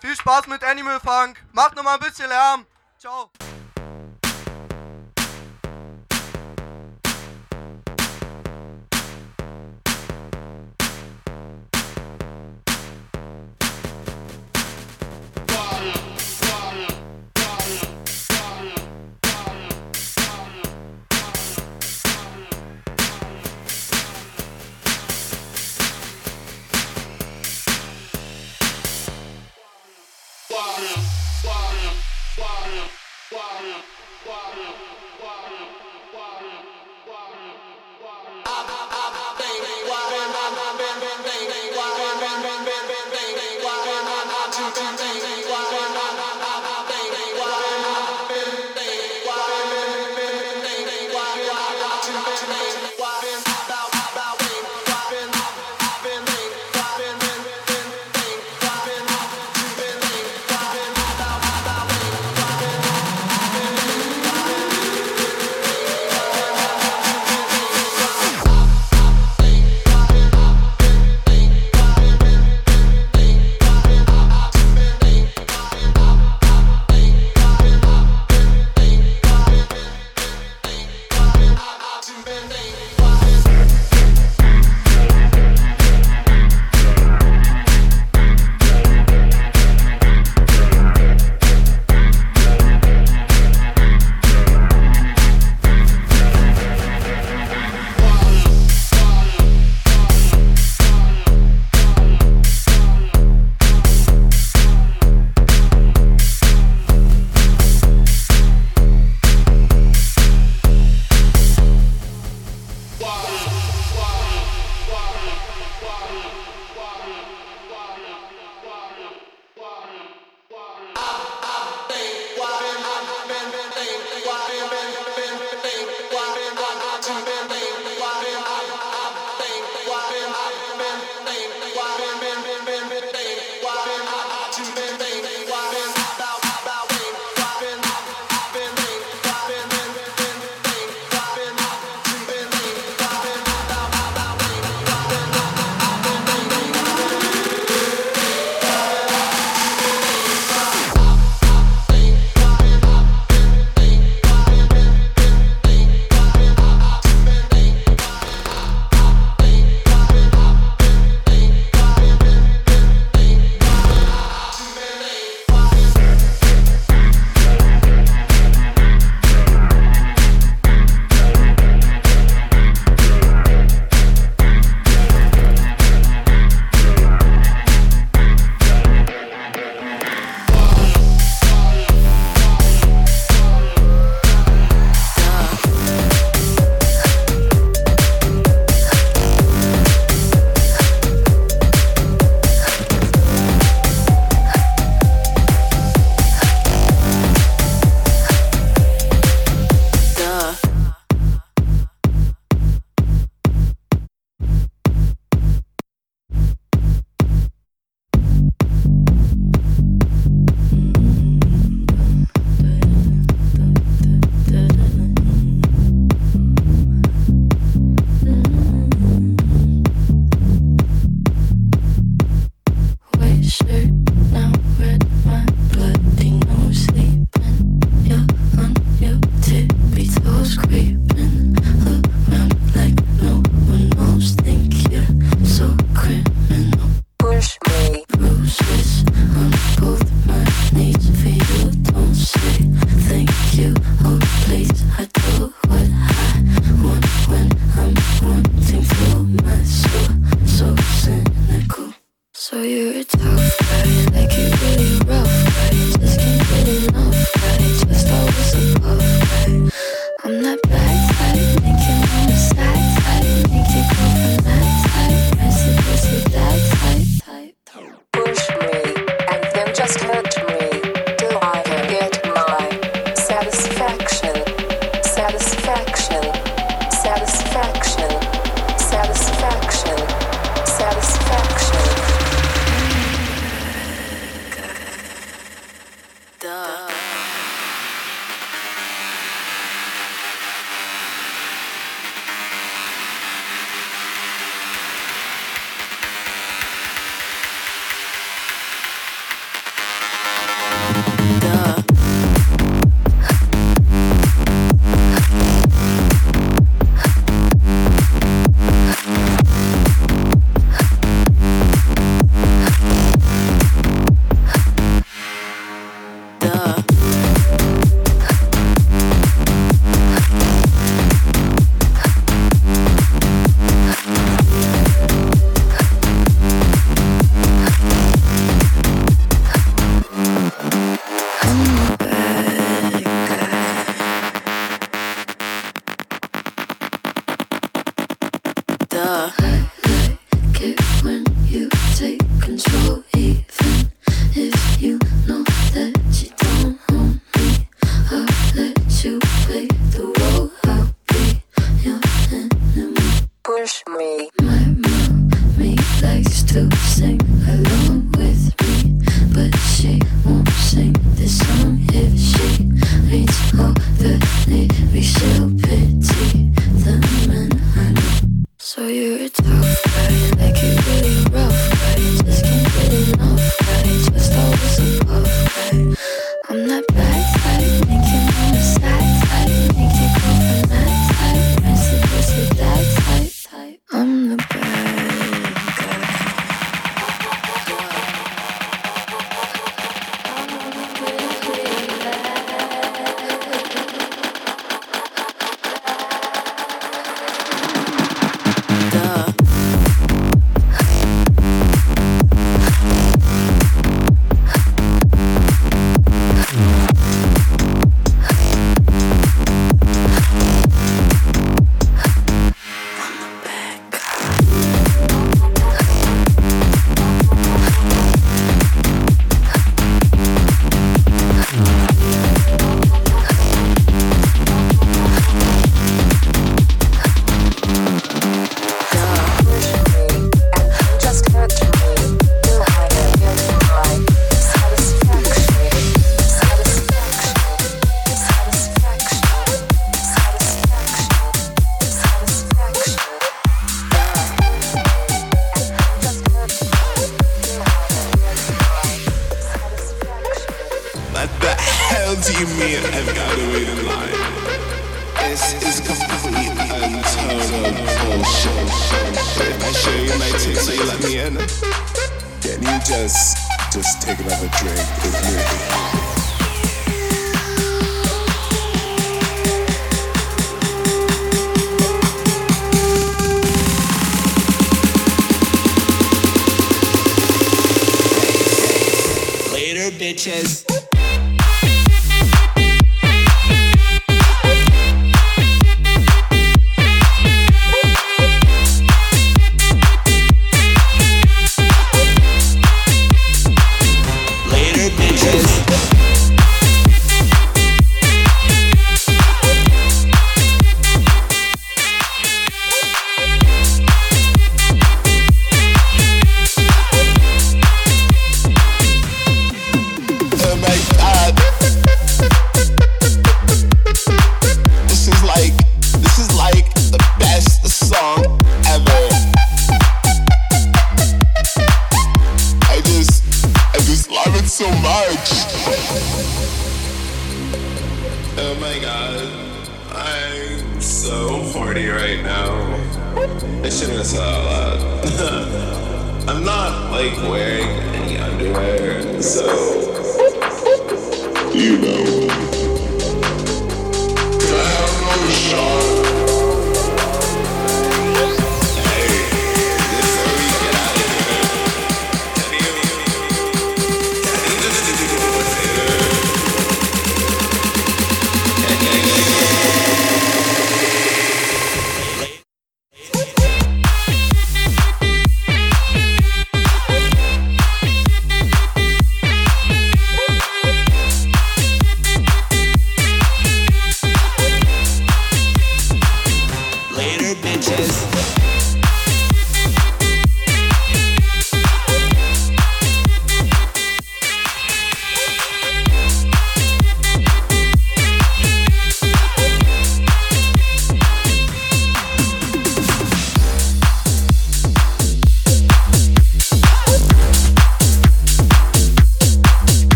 Viel Spaß mit Animal Funk. Macht noch mal ein bisschen Lärm. Ciao.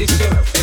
It's your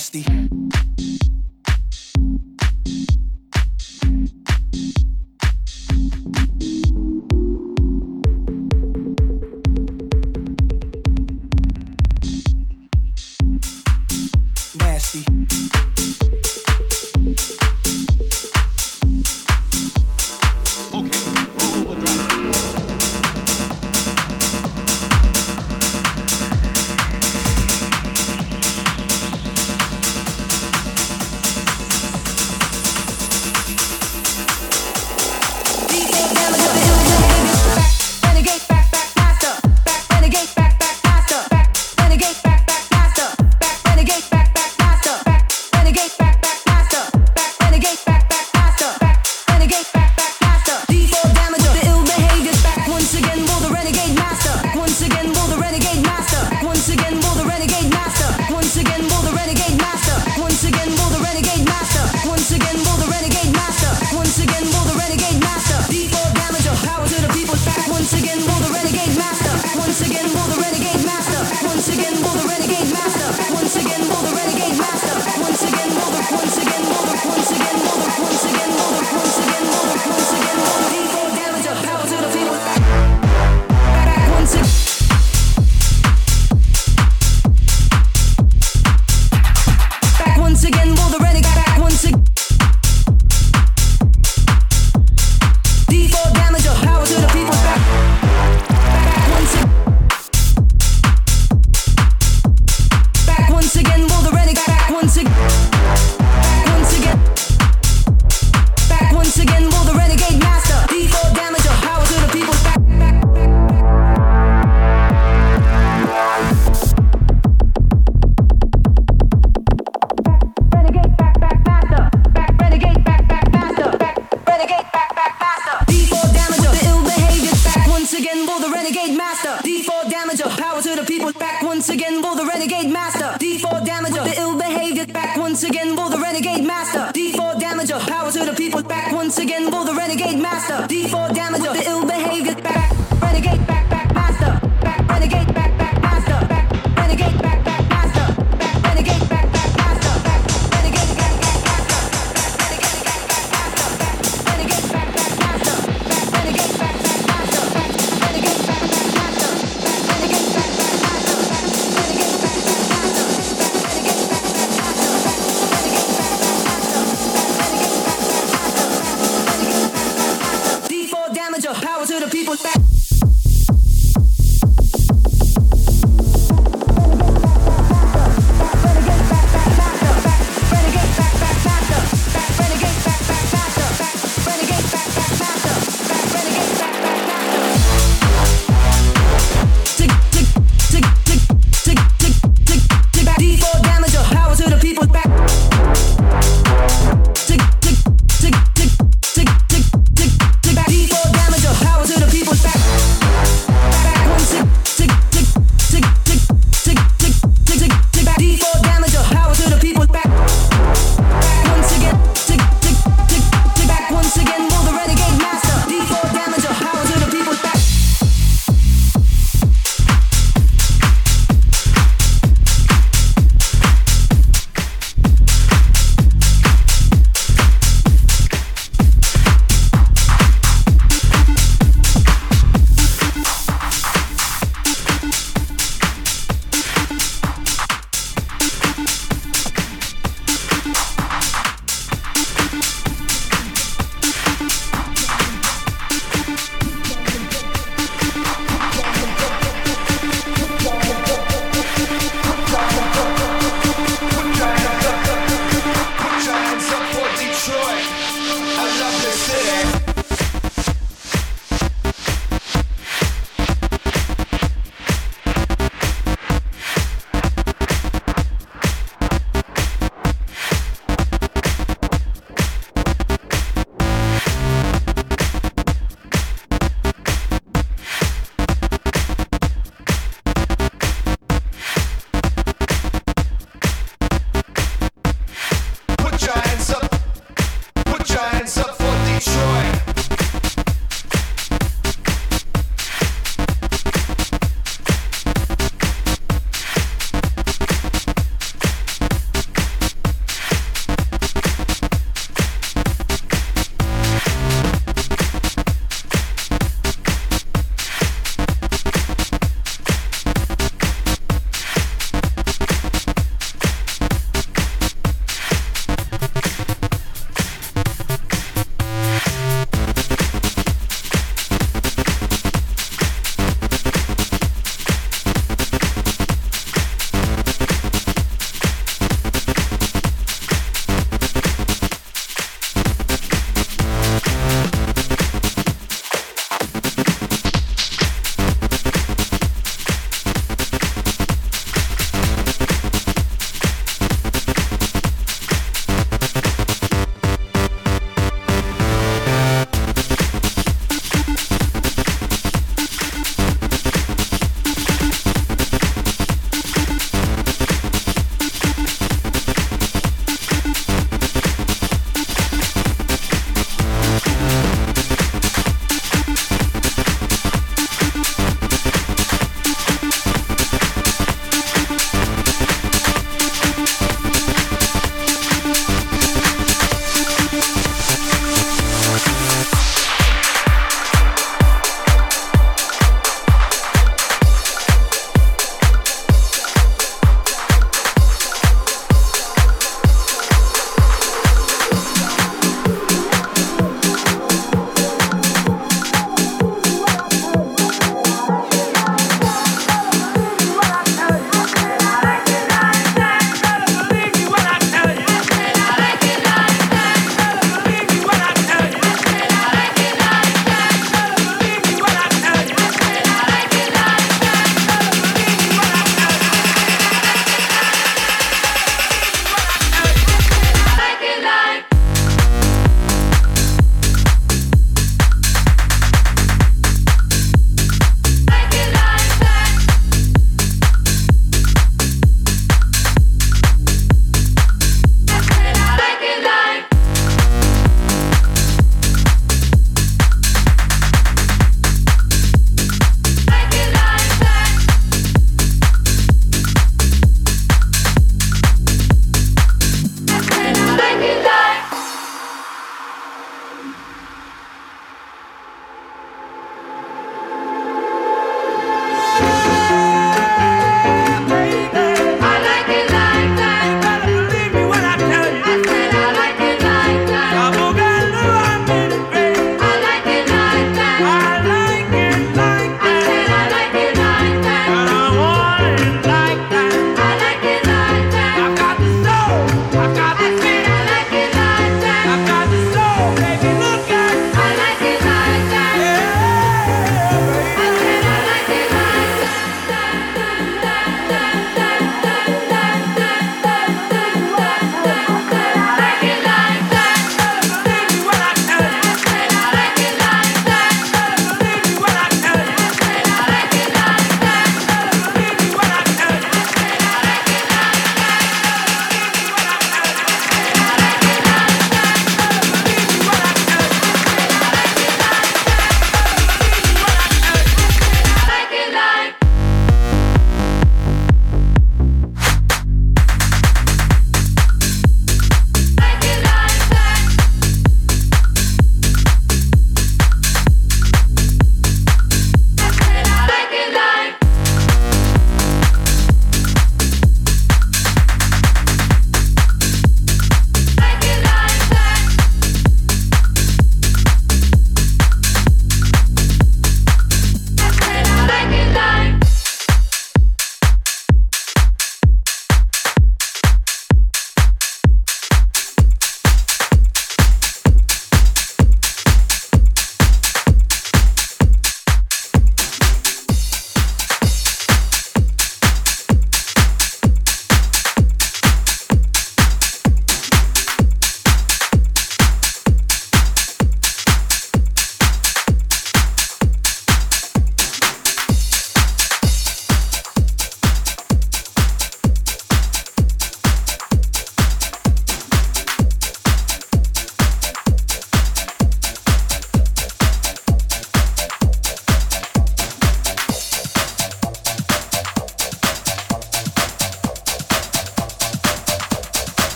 power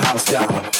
house down.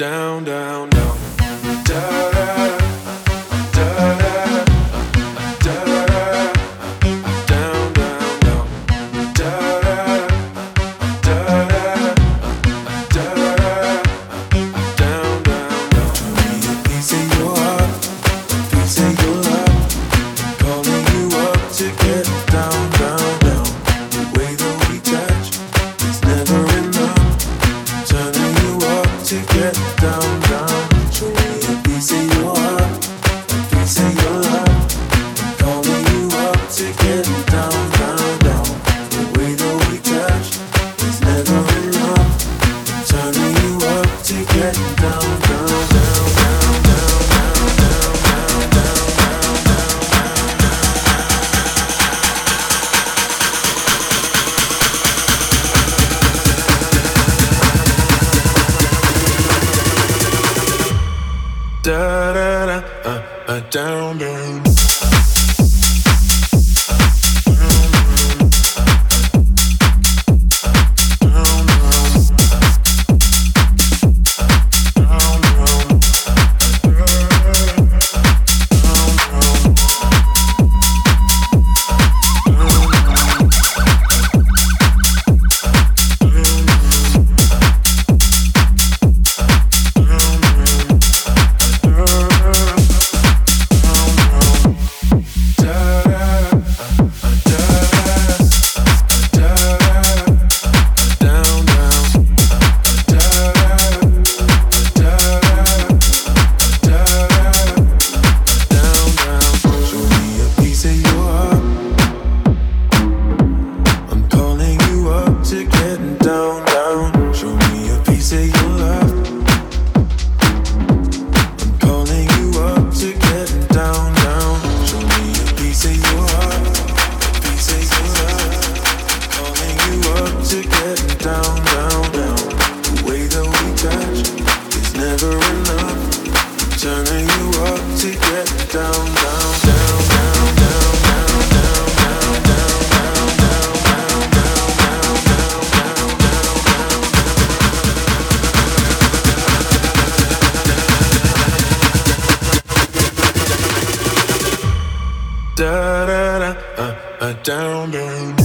Down down down da da da, uh, uh, down down.